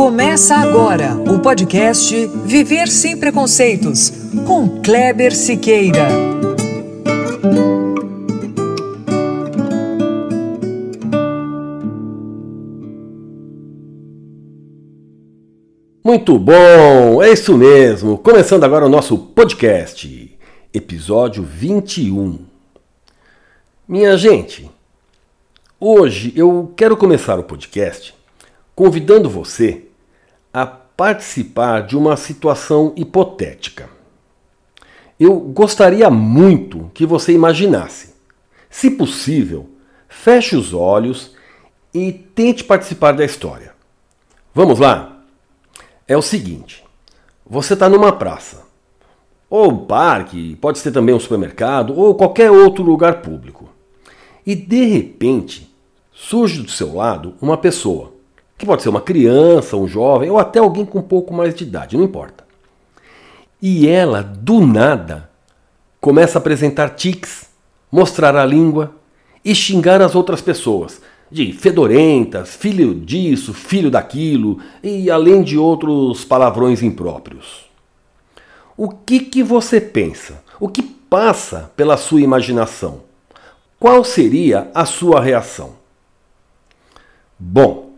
Começa agora o podcast Viver Sem Preconceitos, com Kleber Siqueira. Muito bom, é isso mesmo. Começando agora o nosso podcast, episódio 21. Minha gente, hoje eu quero começar o podcast convidando você participar de uma situação hipotética. Eu gostaria muito que você imaginasse. Se possível, feche os olhos e tente participar da história. Vamos lá? É o seguinte: você está numa praça, ou parque, pode ser também um supermercado, ou qualquer outro lugar público. E de repente surge do seu lado uma pessoa que pode ser uma criança, um jovem ou até alguém com um pouco mais de idade, não importa. E ela, do nada, começa a apresentar tics, mostrar a língua e xingar as outras pessoas de fedorentas, filho disso, filho daquilo e além de outros palavrões impróprios. O que, que você pensa? O que passa pela sua imaginação? Qual seria a sua reação? Bom,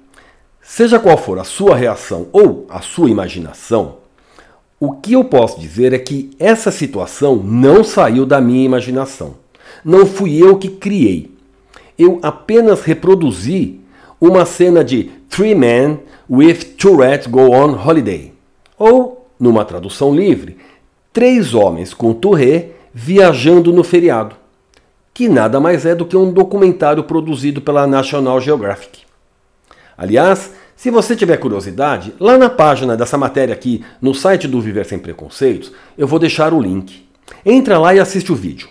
Seja qual for a sua reação ou a sua imaginação, o que eu posso dizer é que essa situação não saiu da minha imaginação. Não fui eu que criei. Eu apenas reproduzi uma cena de Three Men with Tourette Go on Holiday. Ou, numa tradução livre, Três Homens com Tourette viajando no feriado. Que nada mais é do que um documentário produzido pela National Geographic. Aliás, se você tiver curiosidade, lá na página dessa matéria aqui, no site do Viver Sem Preconceitos, eu vou deixar o link. Entra lá e assiste o vídeo.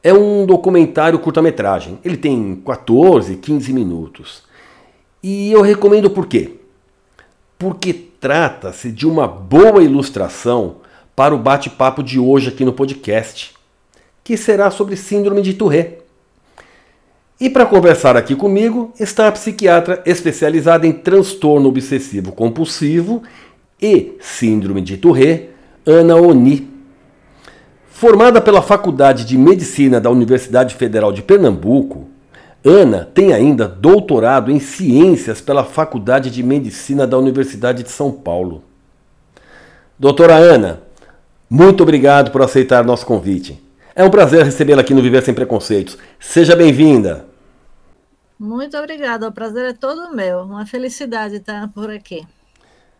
É um documentário curta-metragem. Ele tem 14, 15 minutos. E eu recomendo por quê? Porque trata-se de uma boa ilustração para o bate-papo de hoje aqui no podcast, que será sobre síndrome de Tourette. E para conversar aqui comigo está a psiquiatra especializada em transtorno obsessivo compulsivo e síndrome de Tourette, Ana Oni. Formada pela Faculdade de Medicina da Universidade Federal de Pernambuco, Ana tem ainda doutorado em Ciências pela Faculdade de Medicina da Universidade de São Paulo. Doutora Ana, muito obrigado por aceitar nosso convite. É um prazer recebê-la aqui no Viver Sem Preconceitos. Seja bem-vinda. Muito obrigada, o prazer é todo meu. Uma felicidade estar por aqui.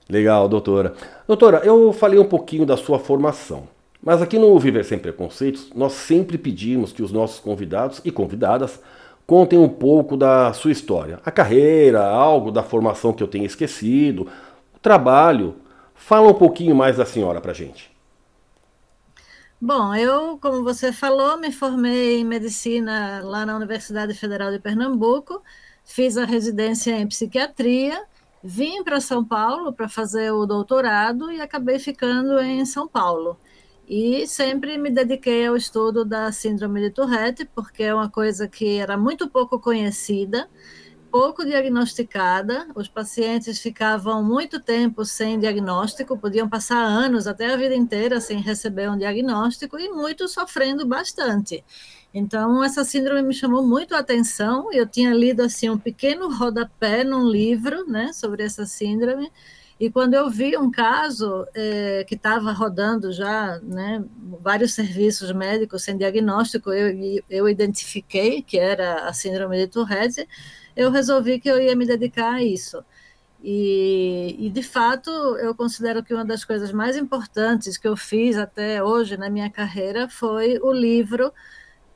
Legal, doutora. Doutora, eu falei um pouquinho da sua formação, mas aqui no Viver Sem Preconceitos, nós sempre pedimos que os nossos convidados e convidadas contem um pouco da sua história, a carreira, algo da formação que eu tenha esquecido, o trabalho. Fala um pouquinho mais da senhora pra gente. Bom, eu, como você falou, me formei em medicina lá na Universidade Federal de Pernambuco, fiz a residência em psiquiatria, vim para São Paulo para fazer o doutorado e acabei ficando em São Paulo. E sempre me dediquei ao estudo da síndrome de Tourette, porque é uma coisa que era muito pouco conhecida pouco diagnosticada, os pacientes ficavam muito tempo sem diagnóstico, podiam passar anos, até a vida inteira, sem receber um diagnóstico, e muitos sofrendo bastante. Então, essa síndrome me chamou muito a atenção. Eu tinha lido assim um pequeno rodapé num livro né, sobre essa síndrome, e quando eu vi um caso é, que estava rodando já, né, vários serviços médicos sem diagnóstico, eu, eu identifiquei que era a síndrome de Tourette eu resolvi que eu ia me dedicar a isso. E, e, de fato, eu considero que uma das coisas mais importantes que eu fiz até hoje na minha carreira foi o livro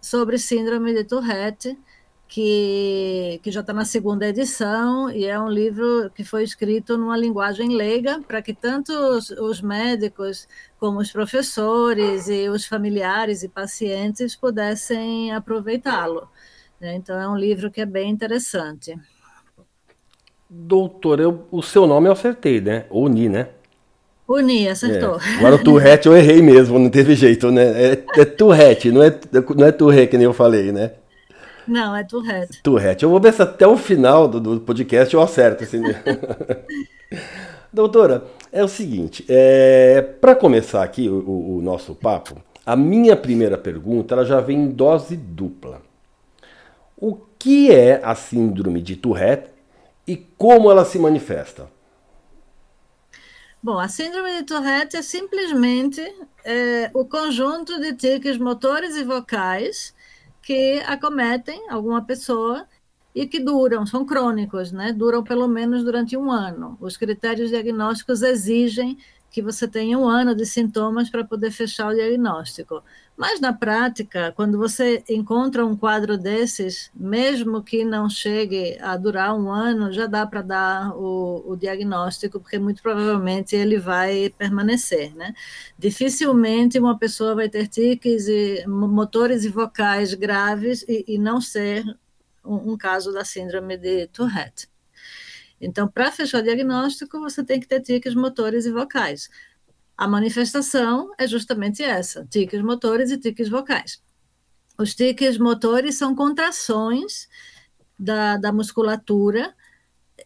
sobre síndrome de Tourette, que, que já está na segunda edição, e é um livro que foi escrito numa linguagem leiga, para que tanto os, os médicos, como os professores e os familiares e pacientes pudessem aproveitá-lo. Né? Então, é um livro que é bem interessante. Doutor, eu, o seu nome eu acertei, né? Uni, né? Uni, acertou. É. Agora o Tourette eu errei mesmo, não teve jeito, né? É, é Tourette, não é, não é Tourette que nem eu falei, né? Não, é Tourette. Tourette. Eu vou ver se até o final do, do podcast eu acerto. Assim. Doutora, é o seguinte, é, para começar aqui o, o, nosso papo, a minha primeira pergunta ela já vem em dose dupla. O que é a síndrome de Tourette e como ela se manifesta? Bom, a síndrome de Tourette é simplesmente é, o conjunto de tiques motores e vocais que acometem alguma pessoa e que duram, são crônicos, né? duram pelo menos durante um ano. Os critérios diagnósticos exigem que você tenha um ano de sintomas para poder fechar o diagnóstico. Mas na prática, quando você encontra um quadro desses, mesmo que não chegue a durar um ano, já dá para dar o, o, diagnóstico, porque muito provavelmente ele vai permanecer. Né? Dificilmente uma pessoa vai ter tiques e motores e vocais graves e, e não ser um, um caso da síndrome de Tourette. Então, para fechar o diagnóstico, você tem que ter tiques motores e vocais. A manifestação é justamente essa: tiques motores e tiques vocais. Os tiques motores são contrações da, da musculatura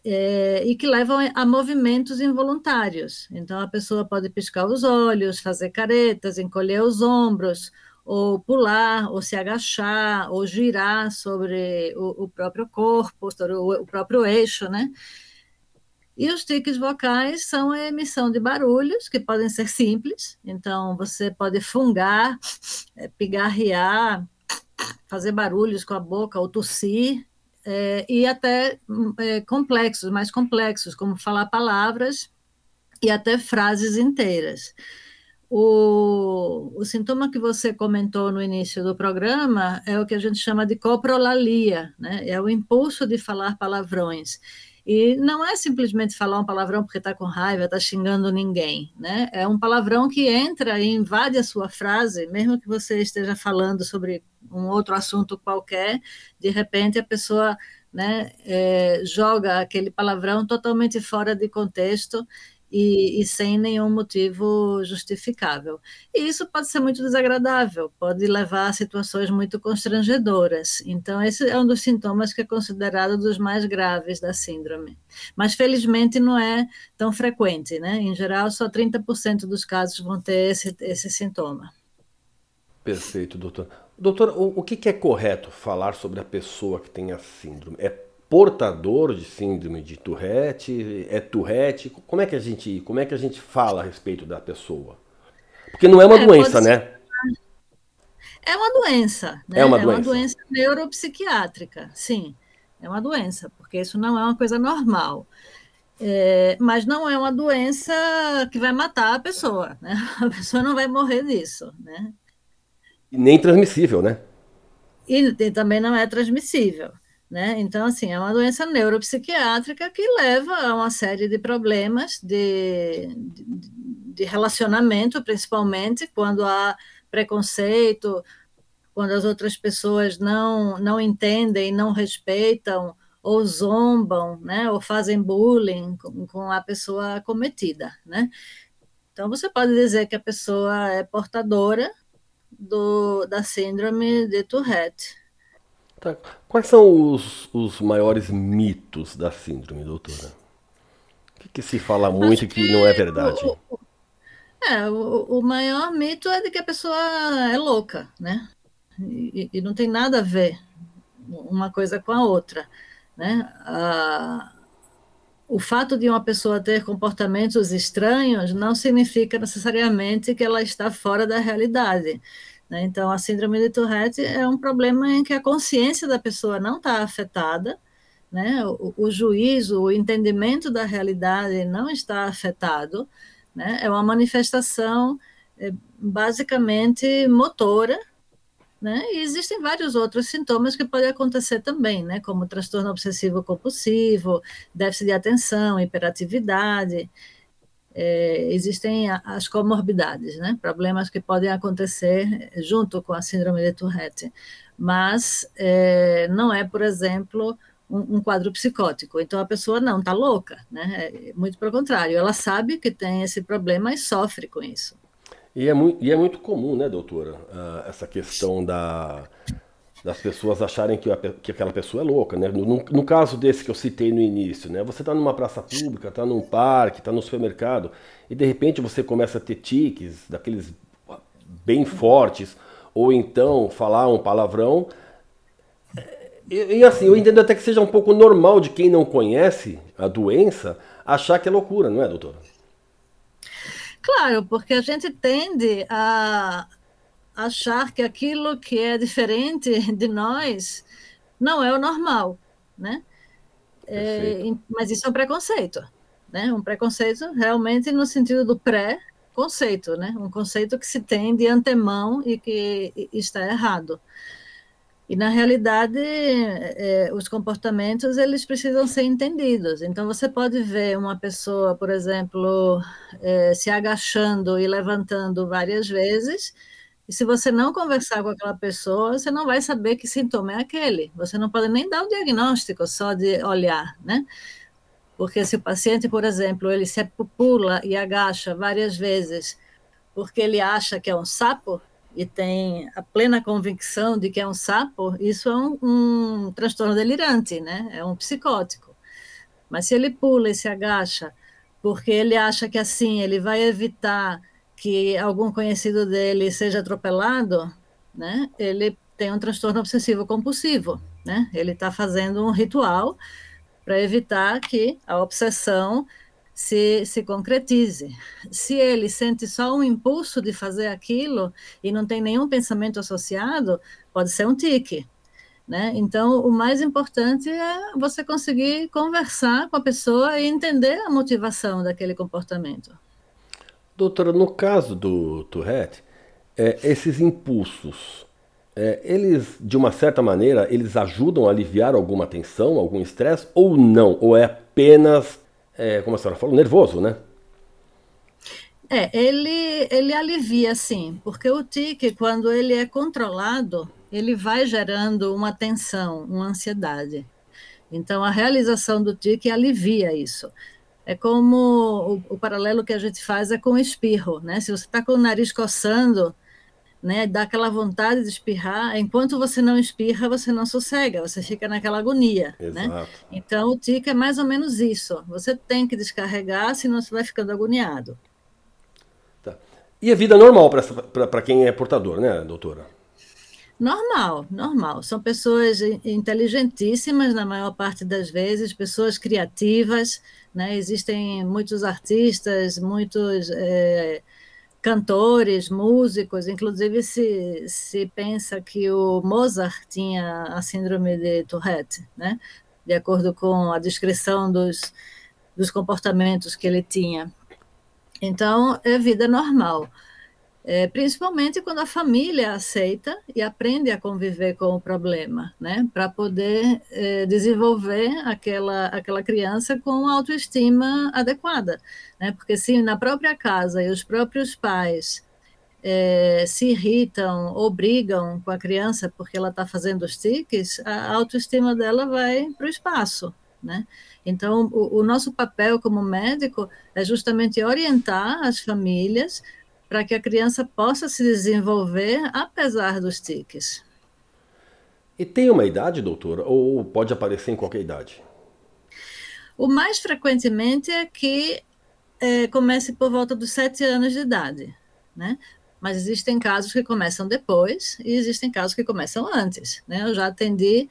é, e que levam a movimentos involuntários. Então, a pessoa pode piscar os olhos, fazer caretas, encolher os ombros, ou pular, ou se agachar, ou girar sobre o, o próprio corpo, sobre o, o próprio eixo, né? E os tiques vocais são a emissão de barulhos, que podem ser simples, então você pode fungar, é, pigarrear, fazer barulhos com a boca ou tossir, é, e até é, complexos, mais complexos, como falar palavras e até frases inteiras. O, o, sintoma que você comentou no início do programa é o que a gente chama de coprolalia, né? é o impulso de falar palavrões. E não é simplesmente falar um palavrão porque está com raiva, está xingando ninguém, né? É um palavrão que entra e invade a sua frase, mesmo que você esteja falando sobre um outro assunto qualquer, de repente a pessoa né, é, joga aquele palavrão totalmente fora de contexto e, e, sem nenhum motivo justificável. E isso pode ser muito desagradável, pode levar a situações muito constrangedoras. Então, esse é um dos sintomas que é considerado dos mais graves da síndrome. Mas, felizmente, não é tão frequente, né? Em geral, só 30% dos casos vão ter esse, esse sintoma. Perfeito, doutor. Doutor, o, o que, que é correto falar sobre a pessoa que tem a síndrome? É portador de síndrome de Tourette, é Tourette? Como é que a gente, como é que a gente fala a respeito da pessoa? Porque não é uma é, doença, né? É uma doença, né? É uma doença. É uma doença neuropsiquiátrica, sim. É uma doença, porque isso não é uma coisa normal. É, mas não é uma doença que vai matar a pessoa, né? A pessoa não vai morrer disso, né? E nem transmissível, né? E, e também não é transmissível. Né? Então, assim, é uma doença neuropsiquiátrica que leva a uma série de problemas de, de, de relacionamento, principalmente quando há preconceito, quando as outras pessoas não, não entendem, não respeitam, ou zombam, né? ou fazem bullying com, com a pessoa acometida. Né? Então, você pode dizer que a pessoa é portadora do, da síndrome de Tourette. Tá. Quais são os, os maiores mitos da síndrome, doutora? O que, que se fala muito e que, não é verdade? O, é, o, o, maior mito é de que a pessoa é louca, né? E, e não tem nada a ver uma coisa com a outra, né? A, o fato de uma pessoa ter comportamentos estranhos não significa necessariamente que ela está fora da realidade. Né? Então, a síndrome de Tourette é um problema em que a consciência da pessoa não está afetada, né? o, o juízo, o entendimento da realidade não está afetado, né? é uma manifestação é, basicamente motora, né? E existem vários outros sintomas que podem acontecer também, né? como transtorno obsessivo compulsivo, déficit de atenção, hiperatividade, é, existem as comorbidades, né? problemas que podem acontecer junto com a síndrome de Tourette, mas é, não é, por exemplo, um, um, quadro psicótico. Então a pessoa não está louca, né? É, muito pelo contrário, ela sabe que tem esse problema e sofre com isso. E é muito, e é muito comum, né, doutora, uh, essa questão da, das pessoas acharem que, a, que aquela pessoa é louca, né? No, no, caso desse que eu citei no início, né? Você está numa praça pública, está num parque, está no supermercado e de repente você começa a ter tiques daqueles bem fortes ou então falar um palavrão. E, e assim, eu entendo até que seja um pouco normal de quem não conhece a doença achar que é loucura, não é, doutora? Claro, porque a gente tende a achar que aquilo que é diferente de nós não é o normal, né? É, mas isso é um preconceito, né? Um preconceito realmente no sentido do pré-conceito, né? Um conceito que se tem de antemão e que está errado. E na realidade, é, os comportamentos eles precisam ser entendidos. Então você pode ver uma pessoa, por exemplo, é, se agachando e levantando várias vezes, e se você não conversar com aquela pessoa, você não vai saber que sintoma é aquele. Você não pode nem dar o diagnóstico só de olhar, né? Porque se o paciente, por exemplo, ele se pula e agacha várias vezes porque ele acha que é um sapo, e tem a plena convicção de que é um sapo, isso é um, um transtorno delirante, né? É um psicótico. Mas se ele pula e se agacha porque ele acha que assim ele vai evitar que algum conhecido dele seja atropelado, né? Ele tem um transtorno obsessivo compulsivo, né? Ele está fazendo um ritual para evitar que a obsessão se, se concretize. Se ele sente só um impulso de fazer aquilo e não tem nenhum pensamento associado, pode ser um tique. Né? Então, o mais importante é você conseguir conversar com a pessoa e entender a motivação daquele comportamento. Doutora, no caso do Tourette, é, esses impulsos, é, eles, de uma certa maneira, eles ajudam a aliviar alguma tensão, algum estresse, ou não? Ou é apenas é, como a senhora falou, nervoso, né? É, ele, ele alivia, sim, porque o tique, quando ele é controlado, ele vai gerando uma tensão, uma ansiedade. Então, a realização do tique alivia isso. É como o, o paralelo que a gente faz é com o espirro, né? Se você está com o nariz coçando, né, dá aquela vontade de espirrar, enquanto você não espirra, você não sossega, você fica naquela agonia, né? Exato. né? Então o tique é mais ou menos isso. Você tem que descarregar, senão você vai ficando agoniado. Tá. E a vida normal para quem é portador, né, doutora? Normal, normal. São pessoas inteligentíssimas na maior parte das vezes, pessoas criativas, né? Existem muitos artistas, muitos é, cantores, músicos, inclusive se, se pensa que o Mozart tinha a síndrome de Tourette, né? de acordo com a descrição dos, dos comportamentos que ele tinha. Então, é vida normal é, principalmente quando a família aceita e aprende a conviver com o problema, né, para poder é, desenvolver aquela, aquela criança com autoestima adequada, né, porque se na própria casa e os próprios pais é, se irritam ou brigam com a criança porque ela está fazendo os tiques, a autoestima dela vai para o espaço, né? Então, o, o nosso papel como médico é justamente orientar as famílias para que a criança possa se desenvolver apesar dos tiques. E tem uma idade, doutora, ou pode aparecer em qualquer idade? O mais frequentemente é que é, comece por volta dos sete anos de idade, né? Mas existem casos que começam depois e existem casos que começam antes, né? Eu já atendi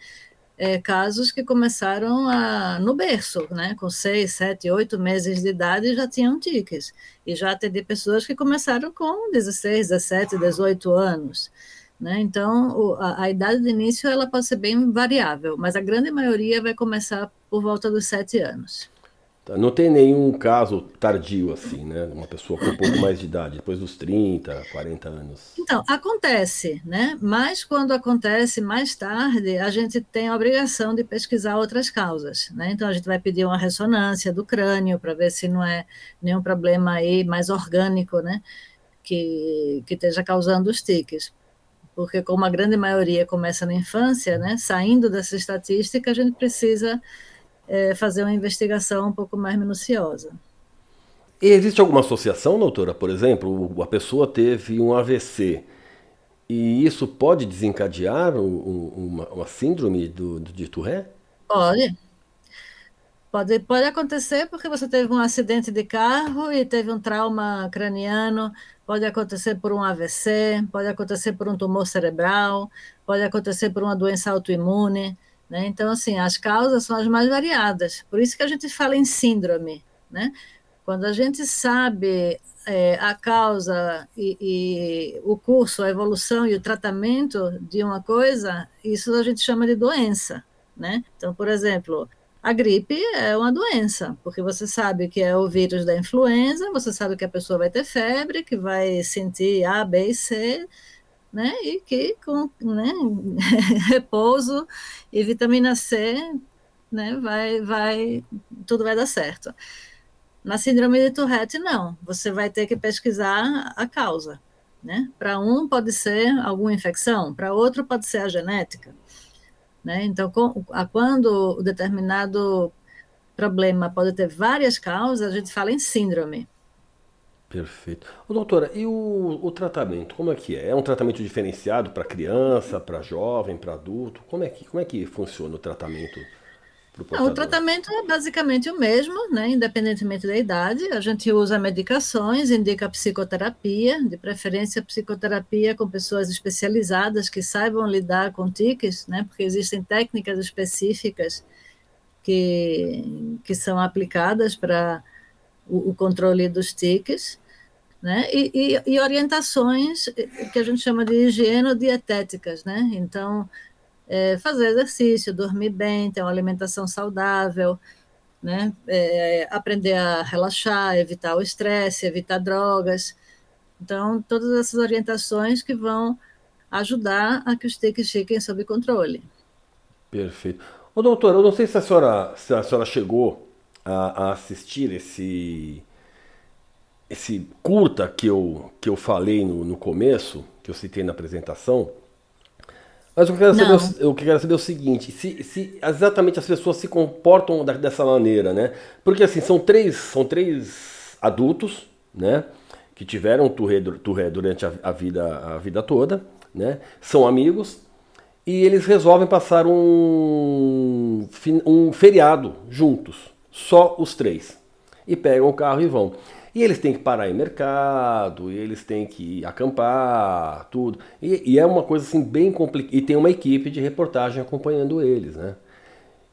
é, casos que começaram a, no berço, né, com seis, sete, oito meses de idade já tinham tiques. E já atendi pessoas que começaram com 16, 17, 18 anos. Né? Então, o, a, a, idade de início ela pode ser bem variável, mas a grande maioria vai começar por volta dos sete anos. Tá, não tem nenhum caso tardio assim, né? Uma pessoa com um pouco mais de idade, depois dos 30, 40 anos. Então, acontece, né? Mas quando acontece mais tarde, a gente tem a obrigação de pesquisar outras causas, né? Então, a gente vai pedir uma ressonância do crânio para ver se não é nenhum problema aí mais orgânico, né? Que, que esteja causando os tiques. Porque como a grande maioria começa na infância, né? Saindo dessa estatística, a gente precisa é, fazer uma investigação um pouco mais minuciosa. E existe alguma associação, doutora? Por exemplo, a pessoa teve um AVC E isso pode desencadear uma, uma síndrome do, de Tourette? Pode. Pode, pode acontecer porque você teve um acidente de carro e teve um trauma craniano, pode acontecer por um AVC, pode acontecer por um tumor cerebral, pode acontecer por uma doença autoimune. Né? Então, assim, as causas são as mais variadas. Por isso que a gente fala em síndrome. Né? Quando a gente sabe é, a causa e, e, o curso, a evolução e o tratamento de uma coisa, isso a gente chama de doença. Né? Então, por exemplo, a gripe é uma doença, porque você sabe que é o vírus da influenza, você sabe que a pessoa vai ter febre, que vai sentir A, B e C, né? E que com né, repouso e vitamina C, né, vai, vai, tudo vai dar certo. Na síndrome de Tourette, não. Você vai ter que pesquisar a causa. Né? Para um pode ser alguma infecção, para outro pode ser a genética. Né? Então, com, a, quando o determinado problema pode ter várias causas, a gente fala em síndrome. Perfeito. Ô, doutora, e o, o tratamento, como é que é? É um tratamento diferenciado para criança, para jovem, para adulto? Como é, que, como é que funciona o tratamento? Não, o tratamento é basicamente o mesmo, né? independentemente da idade. A gente usa medicações, indica psicoterapia, de preferência psicoterapia com pessoas especializadas que saibam lidar com tiques, né? porque existem técnicas específicas que, que são aplicadas para o, o controle dos tiques. Né? E, e, e, orientações que a gente chama de higienodietéticas, né? Então, é, fazer exercício, dormir bem, ter uma alimentação saudável, né? É, aprender a relaxar, evitar o estresse, evitar drogas. Então, todas essas orientações que vão ajudar a que os tiques fiquem sob controle. Perfeito. Ô, doutora, eu não sei se a senhora, se a senhora chegou a, a assistir esse, esse curta que eu, que eu falei no, no começo, que eu citei na apresentação, mas o que eu quero, saber, eu quero saber é o seguinte, se, se exatamente as pessoas se comportam da, dessa maneira, né? Porque assim, são três, são três adultos, né? Que tiveram Touré, Touré durante a, a, vida, a vida toda, né? São amigos e eles resolvem passar um, um feriado juntos, só os três. E pegam o carro e vão. E eles têm que parar em mercado, e eles têm que acampar, tudo. E, e é uma coisa assim bem complicada. E tem uma equipe de reportagem acompanhando eles, né?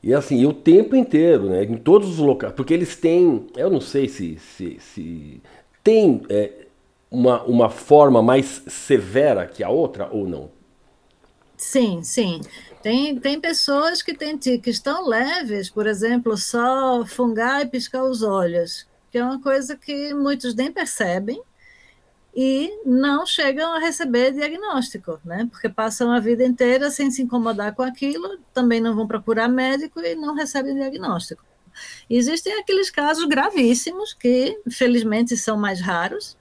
E assim, e o tempo inteiro, né? Em todos os locais. Porque eles têm. Eu não sei se. se, se tem é, uma, uma forma mais severa que a outra ou não. Sim, sim. Tem, tem pessoas que têm tiques tão leves, por exemplo, só fungar e piscar os olhos que é uma coisa que muitos nem percebem e não chegam a receber diagnóstico, né? Porque passam a vida inteira sem se incomodar com aquilo, também não vão procurar médico e não recebem diagnóstico. Existem aqueles casos gravíssimos que, felizmente, são mais raros,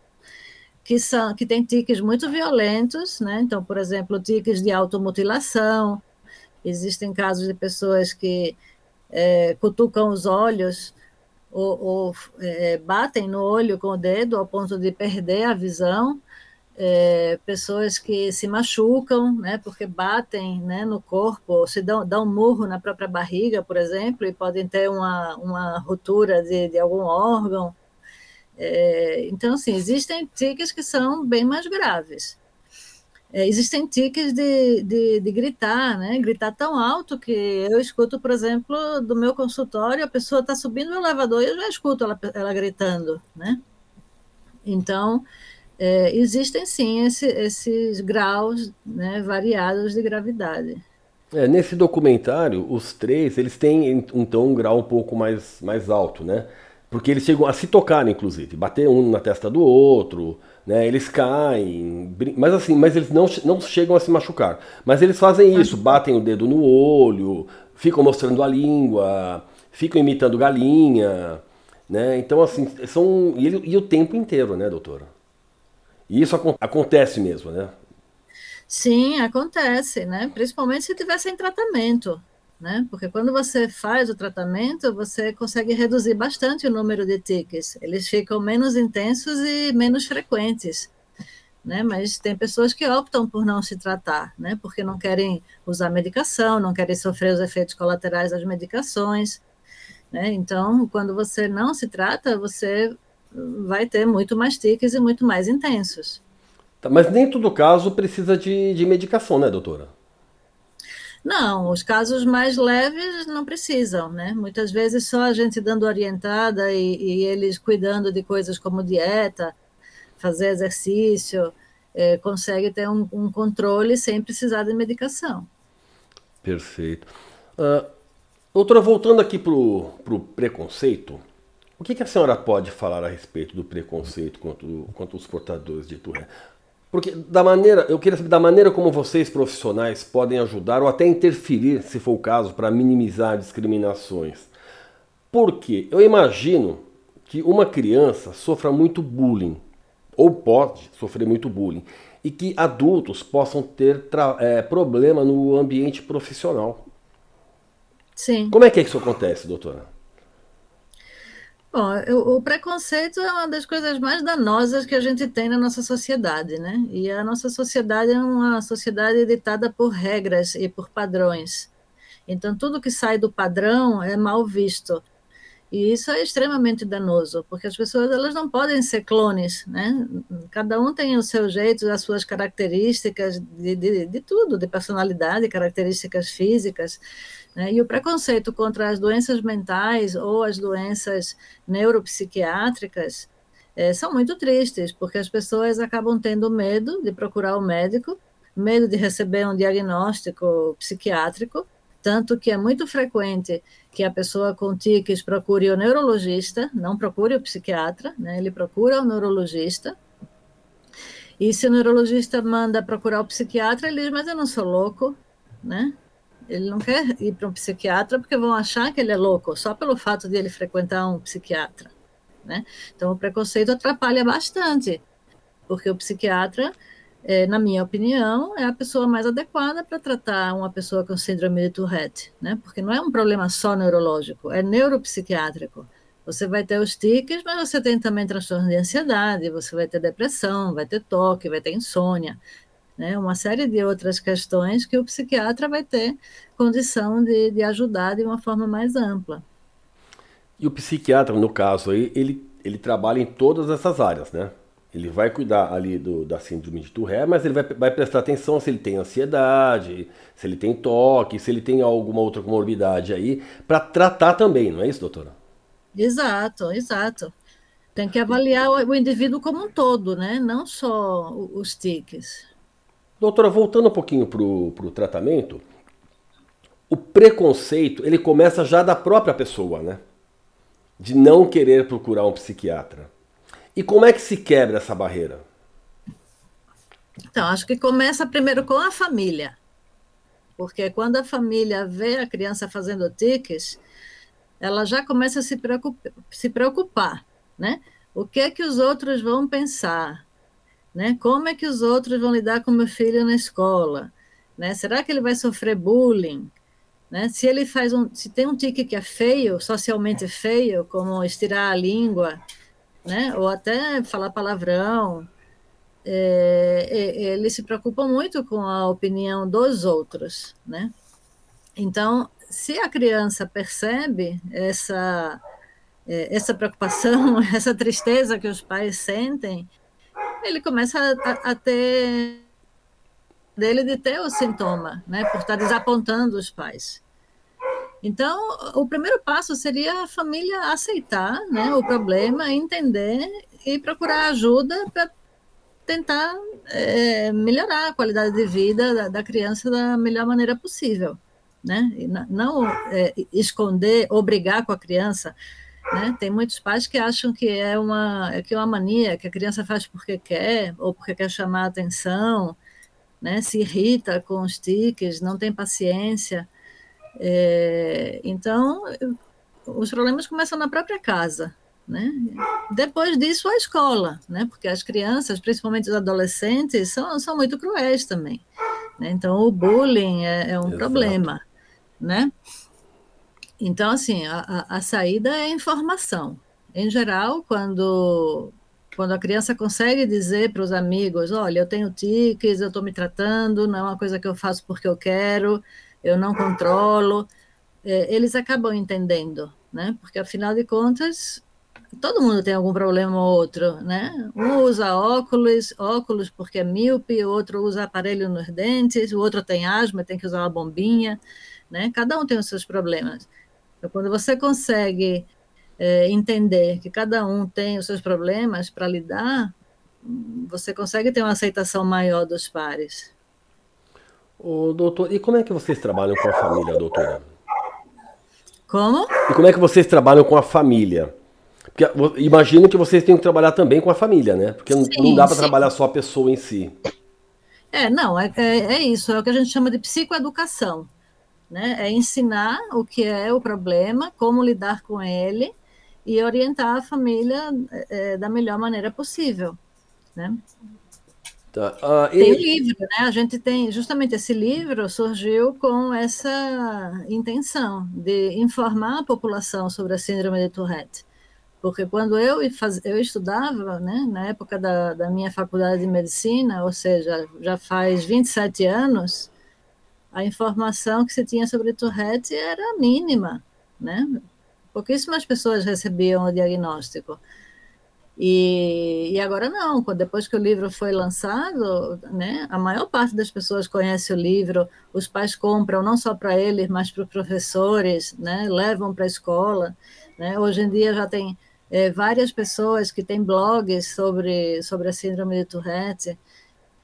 que são que têm tiques muito violentos, né? Então, por exemplo, tiques de automutilação. Existem casos de pessoas que é, cutucam os olhos ou, ou é, batem no olho com o dedo ao ponto de perder a visão, é, pessoas que se machucam, né, porque batem né, no corpo, se dão, dão um murro na própria barriga, por exemplo, e podem ter uma, uma ruptura de, de algum órgão. É, então, assim, existem tiques que são bem mais graves. É, existem tiques de, de, de, gritar, né? Gritar tão alto que eu escuto, por exemplo, do meu consultório, a pessoa está subindo no elevador e eu já escuto ela, ela gritando, né? Então, é, existem sim esse, esses graus né, variados de gravidade. É, nesse documentário, os três, eles têm então um grau um pouco mais, mais alto, né? Porque eles chegam a se tocar, inclusive, bater um na testa do outro, né? Eles caem, mas assim, mas eles não, não chegam a se machucar. Mas eles fazem isso, batem o dedo no olho, ficam mostrando a língua, ficam imitando galinha, né? Então assim, são e, ele, e o tempo inteiro, né, doutora? E isso ac acontece mesmo, né? Sim, acontece, né? Principalmente se tiver sem tratamento né? Porque quando você faz o tratamento, você consegue reduzir bastante o número de tiques. Eles ficam menos intensos e menos frequentes. né? Mas tem pessoas que optam por não se tratar, né? Porque não querem usar medicação, não querem sofrer os efeitos colaterais das medicações, né? Então, quando você não se trata, você vai ter muito mais tiques e muito mais intensos. Tá, mas nem todo caso precisa de, de medicação, né, doutora? Não, os casos mais leves não precisam, né? Muitas vezes só a gente dando orientada e, e eles cuidando de coisas como dieta, fazer exercício, é, consegue ter um, um, controle sem precisar de medicação. Perfeito. Uh, doutora, voltando aqui para o preconceito, o que, que, a senhora pode falar a respeito do preconceito contra, contra os portadores de Tourette? Porque da maneira, eu queria saber da maneira como vocês profissionais podem ajudar ou até interferir, se for o caso, para minimizar discriminações. Porque eu imagino que uma criança sofra muito bullying ou pode sofrer muito bullying, e que adultos possam ter é, problema no ambiente profissional. Sim. Como é que, é que isso acontece, doutora? Bom, o, o, preconceito é uma das coisas mais danosas que a gente tem na nossa sociedade, né? E a nossa sociedade é uma sociedade ditada por regras e por padrões. Então, tudo que sai do padrão é mal visto. E isso é extremamente danoso, porque as pessoas elas não podem ser clones, né? Cada um tem o seu jeito, as suas características de, de, de tudo, de personalidade, características físicas. Né? E o preconceito contra as doenças mentais ou as doenças neuropsiquiátricas é, são muito tristes, porque as pessoas acabam tendo medo de procurar o médico, medo de receber um diagnóstico psiquiátrico, tanto que é muito frequente que a pessoa com tiques procure o neurologista, não procure o psiquiatra, né? ele procura o neurologista. E se o neurologista manda procurar o psiquiatra, ele diz, mas eu não sou louco, né? Ele não quer ir para um psiquiatra porque vão achar que ele é louco, só pelo fato de ele frequentar um psiquiatra, né? Então, o preconceito atrapalha bastante, porque o psiquiatra é, na minha opinião, é a pessoa mais adequada para tratar uma pessoa com síndrome de Tourette, né? Porque não é um problema só neurológico, é neuropsiquiátrico. Você vai ter os tiques, mas você tem também transtorno de ansiedade, você vai ter depressão, vai ter toque, vai ter insônia, né? Uma série de outras questões que o psiquiatra vai ter condição de, de ajudar de uma forma mais ampla. E o psiquiatra, no caso aí, ele, ele trabalha em todas essas áreas, né? Ele vai cuidar ali do, da síndrome de Tourette, mas ele vai, vai prestar atenção se ele tem ansiedade, se ele tem toque, se ele tem alguma outra comorbidade aí, para tratar também, não é isso, doutora? Exato, exato. Tem que avaliar o, indivíduo como um todo, né? Não só os tiques. Doutora, voltando um pouquinho para o tratamento, o preconceito ele começa já da própria pessoa, né? De não querer procurar um psiquiatra. E como é que se quebra essa barreira? Então, acho que começa primeiro com a família. Porque quando a família vê a criança fazendo tiques, ela já começa a se preocupar, se preocupar né? O que é que os outros vão pensar? Né? Como é que os outros vão lidar com meu filho na escola? Né? Será que ele vai sofrer bullying? Né? Se ele faz um, se tem um tique que é feio, socialmente feio, como estirar a língua, né? ou até falar palavrão. É, eles se preocupam muito com a opinião dos outros. Né? Então, se a criança percebe essa, é, essa preocupação, essa tristeza que os pais sentem, ele começa a, a ter dele de ter o sintoma, né, por estar desapontando os pais. Então, o primeiro passo seria a família aceitar né, o problema, entender e procurar ajuda para tentar é, melhorar a qualidade de vida da, da, criança da melhor maneira possível. Né? E não é, esconder, obrigar com a criança. Né? Tem muitos pais que acham que é uma, que é uma mania, que a criança faz porque quer, ou porque quer chamar a atenção, né? se irrita com os tiques, não tem paciência. É, então, os problemas começam na própria casa. Né? Depois disso, a escola, né? porque as crianças, principalmente os adolescentes, são, são muito cruéis também. Né? Então, o bullying é, é um Exato. problema. Né? Então, assim, a, a, saída é informação. Em geral, quando Quando a criança consegue dizer para os amigos: olha, eu tenho tiques, eu estou me tratando, não é uma coisa que eu faço porque eu quero, eu não controlo, é, eles acabam entendendo, né? Porque afinal de contas, todo mundo tem algum problema ou outro, né? Um usa óculos, óculos porque é míope, o outro usa aparelho nos dentes, o outro tem asma, tem que usar uma bombinha, né? Cada um tem os seus problemas. Então, quando você consegue é, entender que cada um tem os seus problemas para lidar, você consegue ter uma aceitação maior dos pares. O doutor, e como é que vocês trabalham com a família, doutora? Como? E como é que vocês trabalham com a família? Porque imagino que vocês têm que trabalhar também com a família, né? Porque sim, não dá para trabalhar só a pessoa em si. É, não, é, é, é, isso, é o que a gente chama de psicoeducação. Né? É ensinar o que é o problema, como lidar com ele, e orientar a família é, da melhor maneira possível, né? Tá. E... Tem o livro, né? A gente tem justamente esse livro surgiu com essa intenção de informar a população sobre a síndrome de Tourette, porque quando eu, faz, eu estudava, né, na época da, da minha faculdade de medicina, ou seja, já faz 27 anos, a informação que se tinha sobre Tourette era mínima, né? pouquíssimas pessoas recebiam o diagnóstico. E, e, agora não, depois que o livro foi lançado, né, a maior parte das pessoas conhece o livro, os pais compram não só para eles, mas para os professores, né, levam para a escola. Né, hoje em dia já tem é, várias pessoas que têm blogs sobre, sobre a síndrome de Tourette.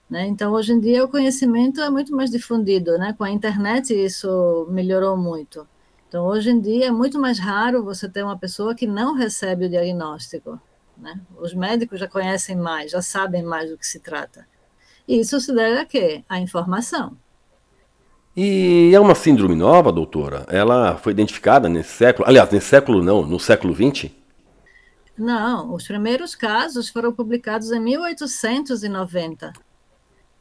Né, então, hoje em dia, o conhecimento é muito mais difundido. Né, com a internet, isso melhorou muito. Então, hoje em dia, é muito mais raro você ter uma pessoa que não recebe o diagnóstico. Né? Os médicos já conhecem mais, já sabem mais do que se trata. E isso se deve a quê? A informação. E é uma síndrome nova, doutora? Ela foi identificada nesse século? Aliás, nesse século não, no século XX? Não, os primeiros casos foram publicados em 1890,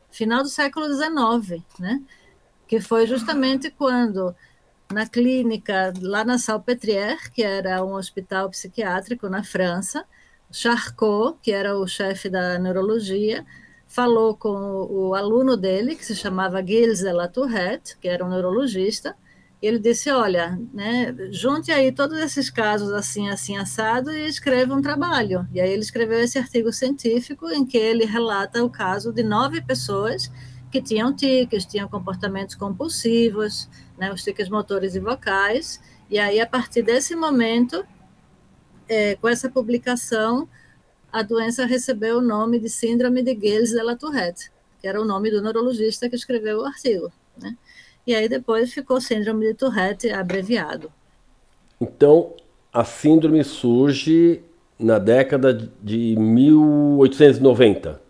final do século XIX, né? que foi justamente quando na clínica lá na Salpêtrière, que era um hospital psiquiátrico na França. Charcot, que era o chefe da neurologia, falou com o, aluno dele, que se chamava Gilles de la Tourette, que era um neurologista, ele disse, olha, né, junte aí todos esses casos assim, assim, assado e escreva um trabalho. E aí ele escreveu esse artigo científico em que ele relata o caso de nove pessoas que tinham tiques, tinham comportamentos compulsivos, né, os tiques motores e vocais, e aí, a partir desse momento, é, com essa publicação, a doença recebeu o nome de Síndrome de Gales de la Tourette, que era o nome do neurologista que escreveu o artigo. Né? E aí depois ficou Síndrome de Tourette abreviado. Então, a síndrome surge na década de 1890.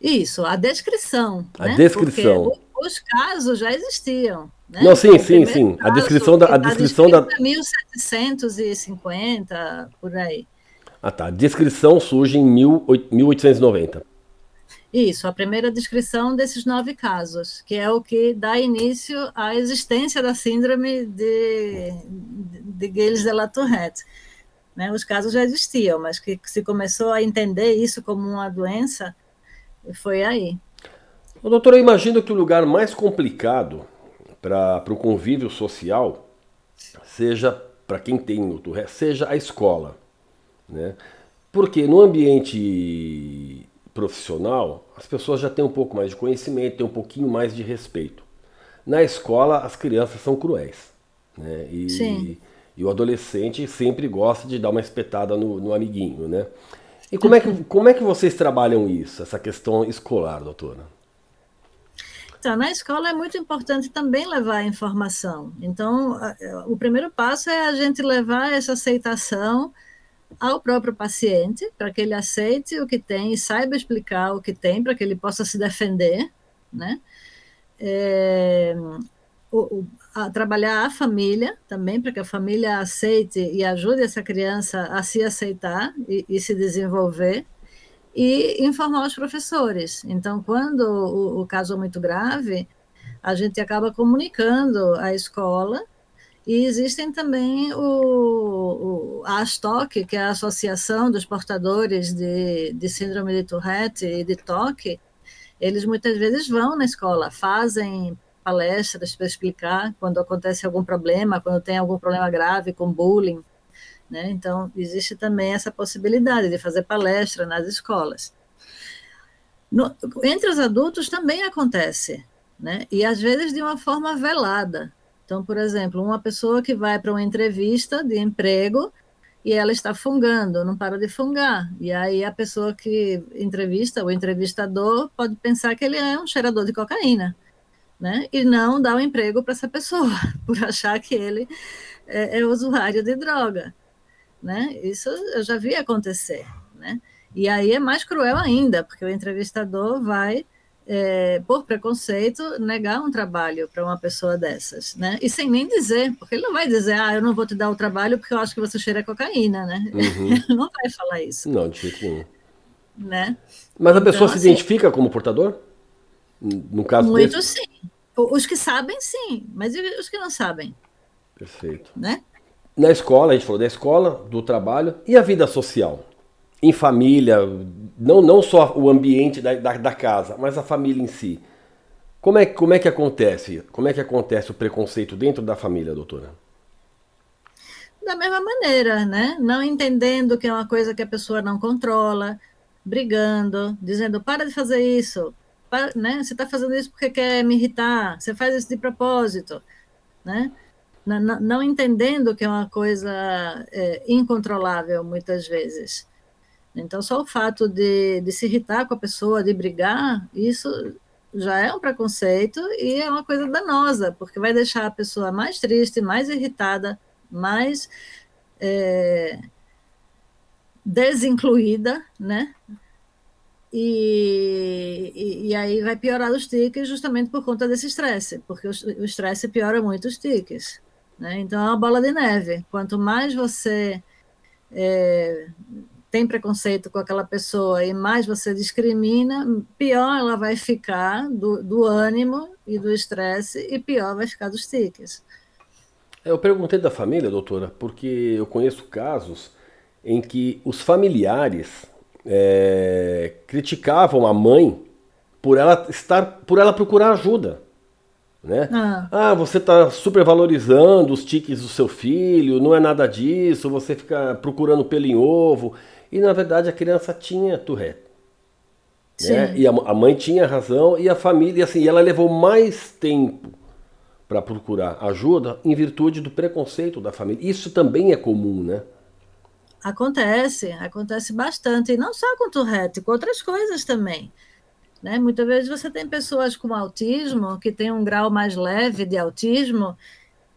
Isso, a descrição. A né? descrição. Porque os casos já existiam. Né? Não, sim, sim, sim. A descrição da. A descrição da... 1750, por aí. Ah, tá. A descrição surge em 1890. Isso, a primeira descrição desses nove casos, que é o que dá início à existência da síndrome de, de Gales de la Tourette. Né? Os casos já existiam, mas que se começou a entender isso como uma doença, foi aí. doutor, eu imagino que o lugar mais complicado para o convívio social, seja para quem tem o Tourette, seja a escola. Né? Porque no ambiente profissional, as pessoas já têm um pouco mais de conhecimento, têm um pouquinho mais de respeito. Na escola, as crianças são cruéis. Né? E, Sim. e o adolescente sempre gosta de dar uma espetada no, no amiguinho. Né? E como é, que, como é que vocês trabalham isso, essa questão escolar, doutora? Então, na escola é muito importante também levar a informação. Então, o primeiro passo é a gente levar essa aceitação ao próprio paciente, para que ele aceite o que tem e saiba explicar o que tem, para que ele possa se defender, né? É, o, o, a trabalhar a família também, para que a família aceite e ajude essa criança a se aceitar e, e se desenvolver e informar os professores. Então, quando o, o caso é muito grave, a gente acaba comunicando à escola e existem também o, o, a ASTOC, que é a Associação dos Portadores de, de Síndrome de Tourette e de TOC, eles muitas vezes vão na escola, fazem palestras para explicar quando acontece algum problema, quando tem algum problema grave com bullying. Né? Então, existe também essa possibilidade de fazer palestra nas escolas. No, entre os adultos também acontece, né? e às vezes de uma forma velada. Então, por exemplo, uma pessoa que vai para uma entrevista de emprego e ela está fungando, não para de fungar. E aí a pessoa que entrevista, o entrevistador, pode pensar que ele é um cheirador de cocaína, né? E não dá o um emprego para essa pessoa, por achar que ele é, é usuário de droga, né? Isso eu já vi acontecer, né? E aí é mais cruel ainda, porque o entrevistador vai é, por preconceito, negar um trabalho para uma pessoa dessas, né? E sem nem dizer, porque ele não vai dizer, ah, eu não vou te dar o trabalho porque eu acho que você cheira cocaína, né? Uhum. Não vai falar isso. Não, de jeito nenhum. Né? Mas a então, pessoa se assim, identifica como portador? No caso Muito desse? sim. Os que sabem, sim, mas e os que não sabem? Perfeito. Né? Na escola, a gente falou da escola, do trabalho e a vida social em família, não, não só o ambiente da, da, da, casa, mas a família em si. Como é, como é que acontece? Como é que acontece o preconceito dentro da família, doutora? Da mesma maneira, né? Não entendendo que é uma coisa que a pessoa não controla, brigando, dizendo para de fazer isso, para, né? Você está fazendo isso porque quer me irritar, você faz isso de propósito, né? Não, não, entendendo que é uma coisa é, incontrolável muitas vezes. Então, só o fato de, de se irritar com a pessoa, de brigar, isso já é um preconceito e é uma coisa danosa, porque vai deixar a pessoa mais triste, mais irritada, mais é, desincluída, né? E, e, e, aí vai piorar os tiques justamente por conta desse estresse, porque o estresse piora muito os tiques. Né? Então é uma bola de neve. Quanto mais você é, tem preconceito com aquela pessoa e mais você discrimina, pior ela vai ficar do, do ânimo e do estresse e pior vai ficar dos tiques. Eu perguntei da família, doutora, porque eu conheço casos em que os familiares é, criticavam a mãe por ela estar, por ela procurar ajuda. Né? Ah. ah, você está supervalorizando os tiques do seu filho, não é nada disso, você fica procurando pelo em ovo. E na verdade a criança tinha Tourette. Né? E a, a, mãe tinha razão e a família, assim, ela levou mais tempo para procurar ajuda em virtude do preconceito da família. Isso também é comum, né? Acontece, acontece bastante, e não só com Tourette, com outras coisas também. Né? Muitas vezes você tem pessoas com autismo que têm um grau mais leve de autismo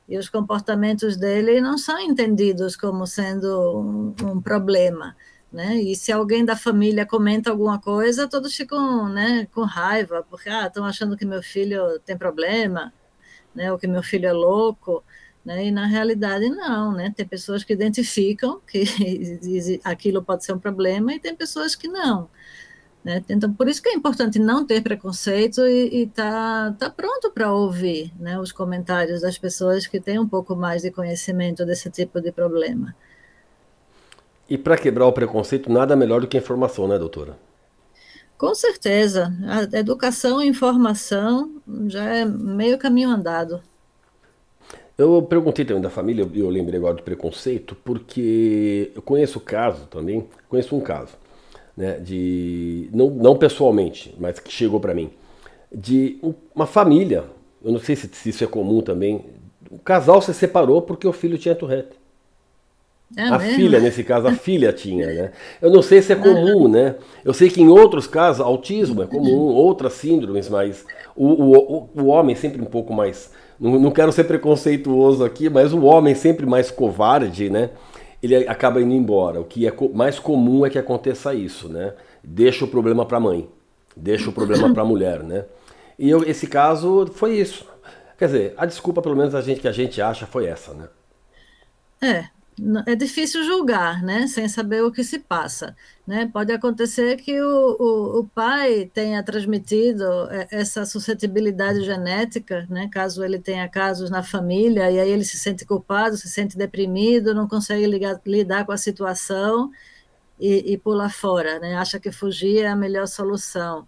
e os comportamentos dele não são entendidos como sendo um, um problema. Né? E se alguém da família comenta alguma coisa, todos ficam né, com raiva, porque ah, estão achando que meu filho tem problema, né, ou que meu filho é louco, né? E na realidade não, né? Tem pessoas que identificam que aquilo pode ser um problema e tem pessoas que não. Né? Então, por isso que é importante não ter preconceito e estar tá, tá pronto para ouvir né, os comentários das pessoas que têm um pouco mais de conhecimento desse tipo de problema. E para quebrar o preconceito, nada melhor do que a informação, né, doutora? Com certeza. A educação e informação já é meio caminho andado. Eu perguntei também da família, eu lembrei agora do preconceito, porque eu conheço o caso também, conheço um caso, né, de, não, não pessoalmente, mas que chegou para mim, de uma família, eu não sei se, se isso é comum também, o casal se separou porque o filho tinha Tourette. É a mesmo? filha, nesse caso, a filha tinha, né? Eu não sei se é comum, né? Eu sei que em outros casos, autismo é comum, outras síndromes, mas o, o, o homem sempre um pouco mais. Não, não quero ser preconceituoso aqui, mas o homem sempre mais covarde, né? Ele acaba indo embora. O que é mais comum é que aconteça isso, né? Deixa o problema para a mãe, deixa o problema para a mulher, né? E eu, esse caso foi isso. Quer dizer, a desculpa, pelo menos a gente que a gente acha, foi essa, né? É, é difícil julgar, né, sem saber o que se passa. Né? Pode acontecer que o, o, o, pai tenha transmitido é, essa suscetibilidade genética, né, caso ele tenha casos na família, e aí ele se sente culpado, se sente deprimido, não consegue ligar, lidar com a situação e, e pula fora, né? acha que fugir é a melhor solução.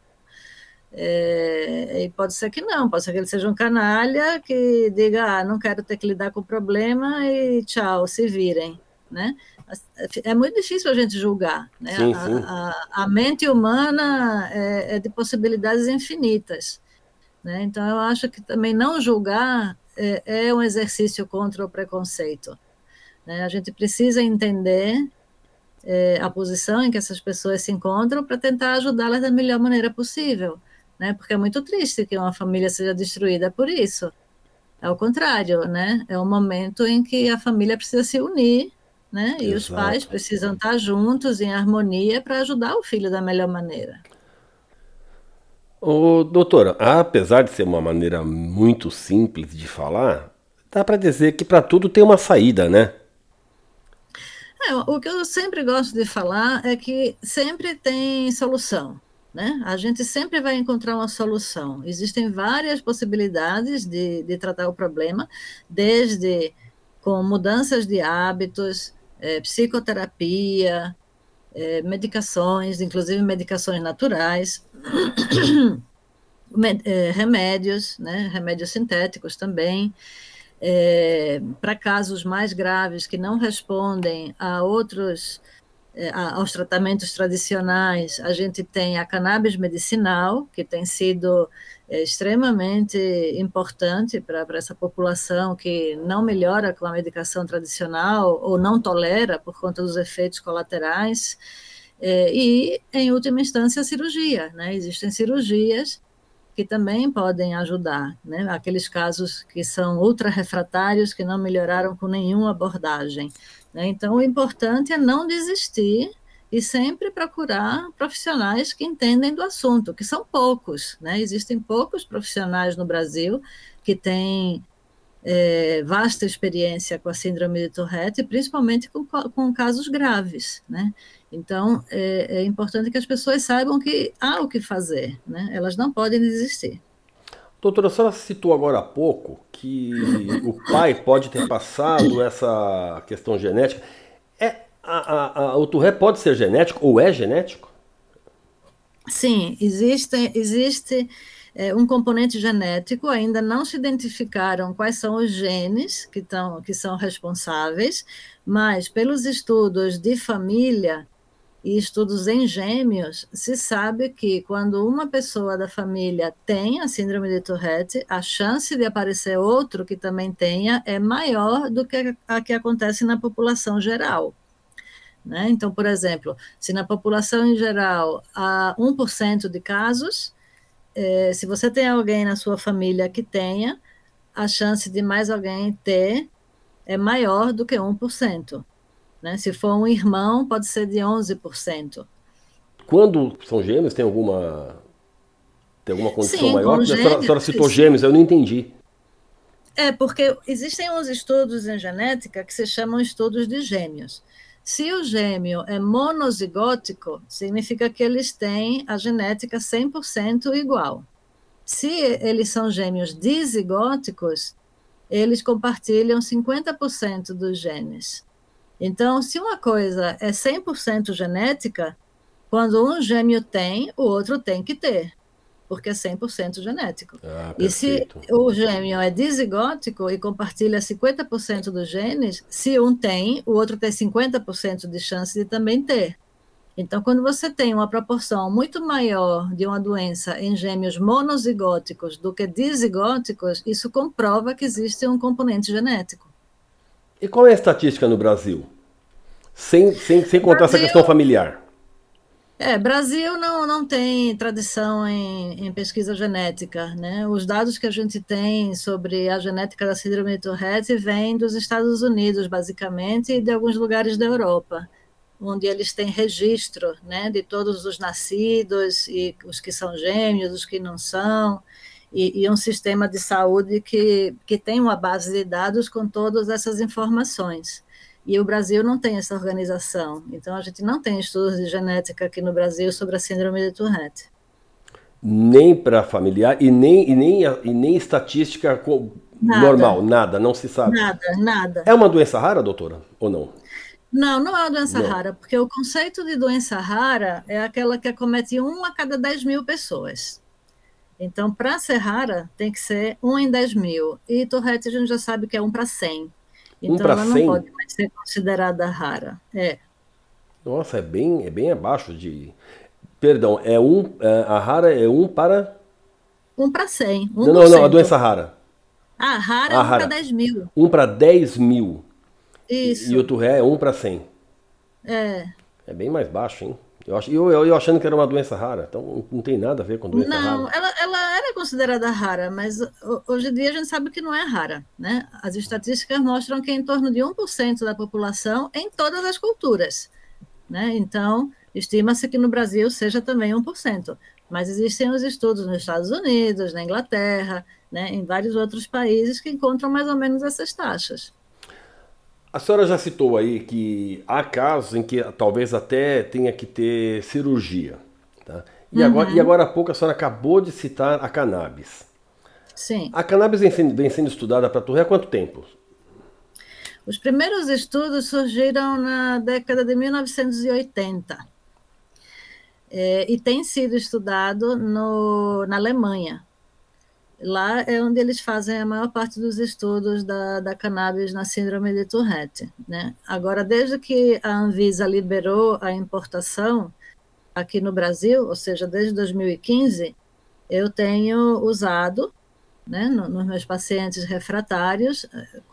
É, e pode ser que não, pode ser que ele seja um canalha que diga, ah, não quero ter que lidar com o problema e tchau, se virem, né? É muito difícil a gente julgar, né? Sim, sim. A, a, a, mente humana é, é, de possibilidades infinitas, né? Então eu acho que também não julgar é, é um exercício contra o preconceito. Né? A gente precisa entender é, a posição em que essas pessoas se encontram para tentar ajudá-las da melhor maneira possível né? Porque é muito triste que uma família seja destruída por isso. É o contrário, né? É um momento em que a família precisa se unir, né? E Exato. os pais precisam estar juntos em harmonia para ajudar o filho da melhor maneira. Ô, doutora, apesar de ser uma maneira muito simples de falar, dá para dizer que para tudo tem uma saída, né? É, o que eu sempre gosto de falar é que sempre tem solução. Né? A gente sempre vai encontrar uma solução. Existem várias possibilidades de, de tratar o problema, desde com mudanças de hábitos, é, psicoterapia, é, medicações, inclusive medicações naturais, é, remédios, né? remédios sintéticos também. É, para casos mais graves que não respondem a outros aos tratamentos tradicionais, a gente tem a cannabis medicinal, que tem sido é, extremamente importante para essa população que não melhora com a medicação tradicional ou não tolera por conta dos efeitos colaterais. É, e, em última instância, a cirurgia. Né? Existem cirurgias que também podem ajudar, né? aqueles casos que são ultra refratários, que não melhoraram com nenhuma abordagem. Né? Então, o importante é não desistir e sempre procurar profissionais que entendem do assunto, que são poucos. Né? Existem poucos profissionais no Brasil que têm é, vasta experiência com a síndrome de Tourette, principalmente com, com casos graves. Né? Então, é, é, importante que as pessoas saibam que há o que fazer, né? elas não podem desistir. Doutora, a senhora citou agora há pouco que o pai pode ter passado essa questão genética. É, a, a, a, o Tourette pode ser genético ou é genético? Sim, existe, existe é, um componente genético, ainda não se identificaram quais são os genes que, tão, que são responsáveis, mas pelos estudos de família, e estudos em gêmeos, se sabe que quando uma pessoa da família tem a síndrome de Tourette, a chance de aparecer outro que também tenha é maior do que a que acontece na população geral. Né? Então, por exemplo, se na população em geral há 1% de casos, é, se você tem alguém na sua família que tenha, a chance de mais alguém ter é maior do que 1%. Né? Se for um irmão, pode ser de 11%. Quando são gêmeos, tem alguma, tem alguma condição Sim, maior? Gêmeos, a, senhora, a senhora citou gêmeos, eu não entendi. É, porque existem uns estudos em genética que se chamam estudos de gêmeos. Se o gêmeo é monozigótico, significa que eles têm a genética 100% igual. Se eles são gêmeos dizigóticos, eles compartilham 50% dos genes. Então, se uma coisa é 100% genética, quando um gêmeo tem, o outro tem que ter, porque é 100% genético. Ah, e se o gêmeo é dizigótico e compartilha 50% dos genes, se um tem, o outro tem 50% de chance de também ter. Então, quando você tem uma proporção muito maior de uma doença em gêmeos monozigóticos do que dizigóticos, isso comprova que existe um componente genético. E qual é a estatística no Brasil? Sem, sem, sem contar Brasil, essa questão familiar. É, Brasil não, não tem tradição em, em, pesquisa genética. Né? Os dados que a gente tem sobre a genética da síndrome de Tourette vêm dos Estados Unidos, basicamente, e de alguns lugares da Europa, onde eles têm registro né, de todos os nascidos, e os que são gêmeos, os que não são, e, e um sistema de saúde que, que tem uma base de dados com todas essas informações. E o Brasil não tem essa organização. Então, a gente não tem estudos de genética aqui no Brasil sobre a síndrome de Tourette. Nem para familiar e nem, e, nem, e nem estatística nada. normal, nada, não se sabe. Nada, nada. É uma doença rara, doutora, ou não? Não, não é uma doença não. rara, porque o conceito de doença rara é aquela que acomete um a cada 10 mil pessoas. Então, para ser rara, tem que ser um em 10 mil. E Tourette a gente já sabe que é um para 100. Então, um ela 100? não pode mais ser considerada rara. É. Nossa, é bem, é bem abaixo de. Perdão, é um, é, a rara é um para. Um para 100. não, não, não, a doença rara. Ah, rara é um para 10 mil. Um para 10 mil. Isso. E, e o Tourette é um para 100. É. É bem mais baixo, hein? Eu, ach, eu, eu, achando que era uma doença rara, então não tem nada a ver com doença não, rara. Não, ela, ela era considerada rara, mas hoje em dia a gente sabe que não é rara. Né? As estatísticas mostram que é em torno de 1% da população em todas as culturas. Né? Então, estima-se que no Brasil seja também 1%. Mas existem os estudos nos Estados Unidos, na Inglaterra, né, em vários outros países que encontram mais ou menos essas taxas. A senhora já citou aí que há casos em que talvez até tenha que ter cirurgia. Tá? E, uhum. agora, e agora há pouco a senhora acabou de citar a cannabis. Sim. A cannabis vem sendo, vem sendo estudada para torre há quanto tempo? Os primeiros estudos surgiram na década de 1980 é, e tem sido estudado no, na Alemanha. Lá é onde eles fazem a maior parte dos estudos da, da cannabis na síndrome de Tourette. Né? Agora, desde que a Anvisa liberou a importação aqui no Brasil, ou seja, desde 2015, eu tenho usado né, nos meus pacientes refratários,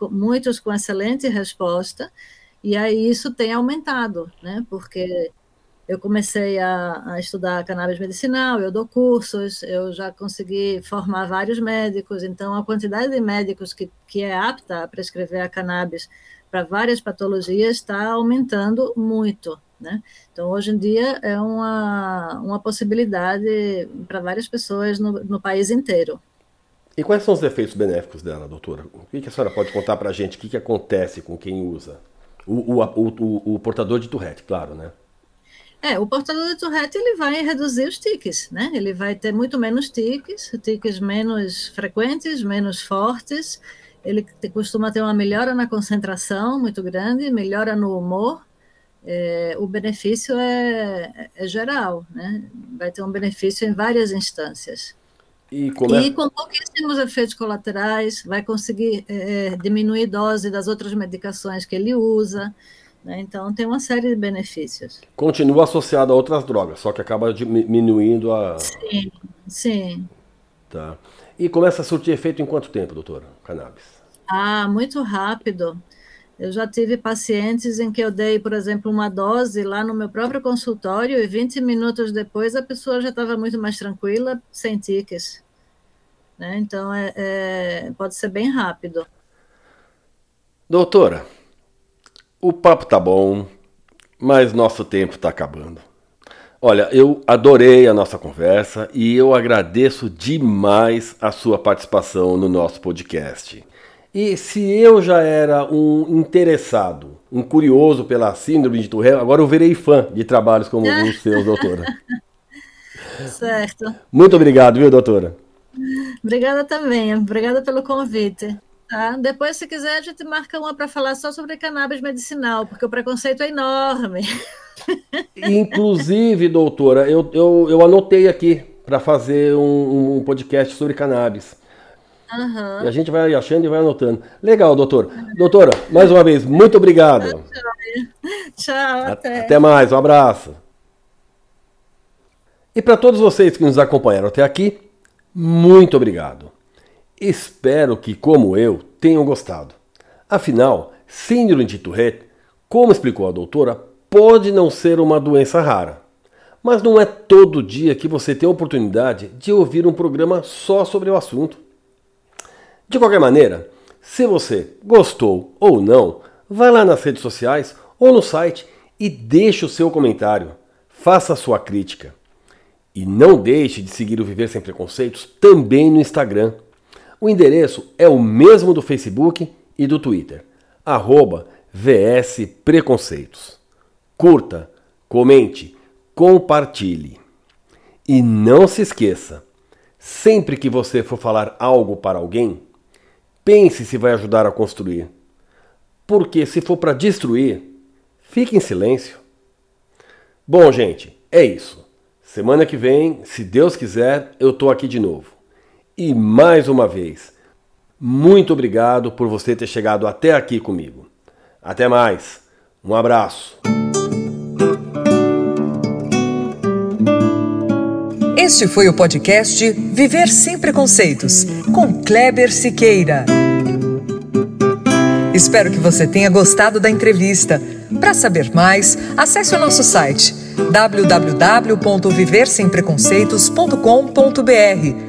muitos com excelente resposta, e aí isso tem aumentado, né, porque eu comecei a, a, estudar cannabis medicinal, eu dou cursos, eu já consegui formar vários médicos, então a quantidade de médicos que, que é apta a prescrever a cannabis para várias patologias está aumentando muito. Né? Então, hoje em dia, é uma, uma possibilidade para várias pessoas no, no país inteiro. E quais são os efeitos benéficos dela, doutora? O que, a senhora pode contar para a gente? O que, acontece com quem usa? O, o, o, o portador de Tourette, claro, né? É, o portador de Tourette ele vai reduzir os tiques, né? Ele vai ter muito menos tiques, tiques menos frequentes, menos fortes. Ele costuma ter uma melhora na concentração muito grande, melhora no humor. É, o benefício é, é, geral, né? Vai ter um benefício em várias instâncias. E, é... e com pouquíssimos efeitos colaterais, vai conseguir é, diminuir dose das outras medicações que ele usa. Né? Então, tem uma série de benefícios. Continua associado a outras drogas, só que acaba diminuindo a. Sim, sim. Tá. E começa a surtir efeito em quanto tempo, doutora? Cannabis? Ah, muito rápido. Eu já tive pacientes em que eu dei, por exemplo, uma dose lá no meu próprio consultório e 20 minutos depois a pessoa já estava muito mais tranquila, sem tiques. Né? Então, é, é, pode ser bem rápido. Doutora, o papo tá bom, mas nosso tempo está acabando. Olha, eu adorei a nossa conversa e eu agradeço demais a sua participação no nosso podcast. E se eu já era um interessado, um curioso pela síndrome de Tourette, agora eu virei fã de trabalhos como os seus, doutora. Certo. Muito obrigado, viu, doutora? Obrigada também. Obrigada pelo convite. Tá? Depois, se quiser, a gente marca uma para falar só sobre cannabis medicinal, porque o preconceito é enorme. Inclusive, doutora, eu, eu, eu anotei aqui para fazer um, um, podcast sobre cannabis. Uhum. E a gente vai achando e vai anotando. Legal, doutor. Doutora, mais uma vez, muito obrigado. Tchau, até. Até mais, um abraço. E para todos vocês que nos acompanharam até aqui, muito obrigado. Espero que, como eu, tenham gostado. Afinal, síndrome de Tourette, como explicou a doutora, pode não ser uma doença rara. Mas não é todo dia que você tem a oportunidade de ouvir um programa só sobre o assunto. De qualquer maneira, se você gostou ou não, vá lá nas redes sociais ou no site e deixe o seu comentário. Faça a sua crítica. E não deixe de seguir o Viver Sem Preconceitos também no Instagram. O endereço é o mesmo do Facebook e do Twitter. Arroba VS Preconceitos. Curta, comente, compartilhe. E não se esqueça, sempre que você for falar algo para alguém, pense se vai ajudar a construir. Porque se for para destruir, fique em silêncio. Bom, gente, é isso. Semana que vem, se Deus quiser, eu tô aqui de novo. E mais uma vez, muito obrigado por você ter chegado até aqui comigo. Até mais. Um abraço. Este foi o podcast Viver Sem Preconceitos, com Kleber Siqueira. Espero que você tenha gostado da entrevista. Para saber mais, acesse o nosso site www.viversempreconceitos.com.br.